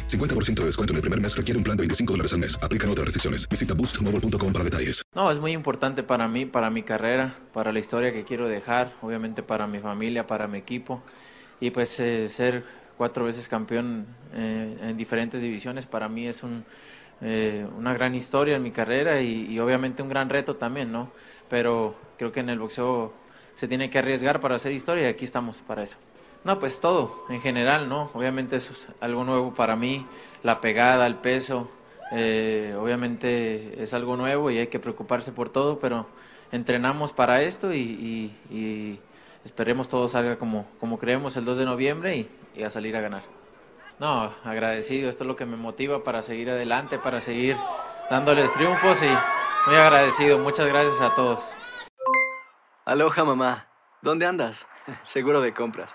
50% de descuento en el primer mes requiere un plan de 25 dólares al mes. Aplican otras restricciones. Visita boostmobile.com para detalles. No, es muy importante para mí, para mi carrera, para la historia que quiero dejar, obviamente para mi familia, para mi equipo. Y pues eh, ser cuatro veces campeón eh, en diferentes divisiones para mí es eh, una gran historia en mi carrera y obviamente un gran reto también, ¿no? Pero creo que en el boxeo se tiene que arriesgar para hacer historia y aquí estamos para eso. No, pues todo, en general, ¿no? Obviamente eso es algo nuevo para mí, la pegada, el peso, eh, obviamente es algo nuevo y hay que preocuparse por todo, pero entrenamos para esto y, y- esperemos todo salga como, como creemos el 2 de noviembre y, y a salir a ganar. No, agradecido, esto es lo que me motiva para seguir adelante, para seguir dándoles triunfos y muy agradecido, muchas gracias a todos. Aloha mamá, ¿dónde andas? Seguro de compras.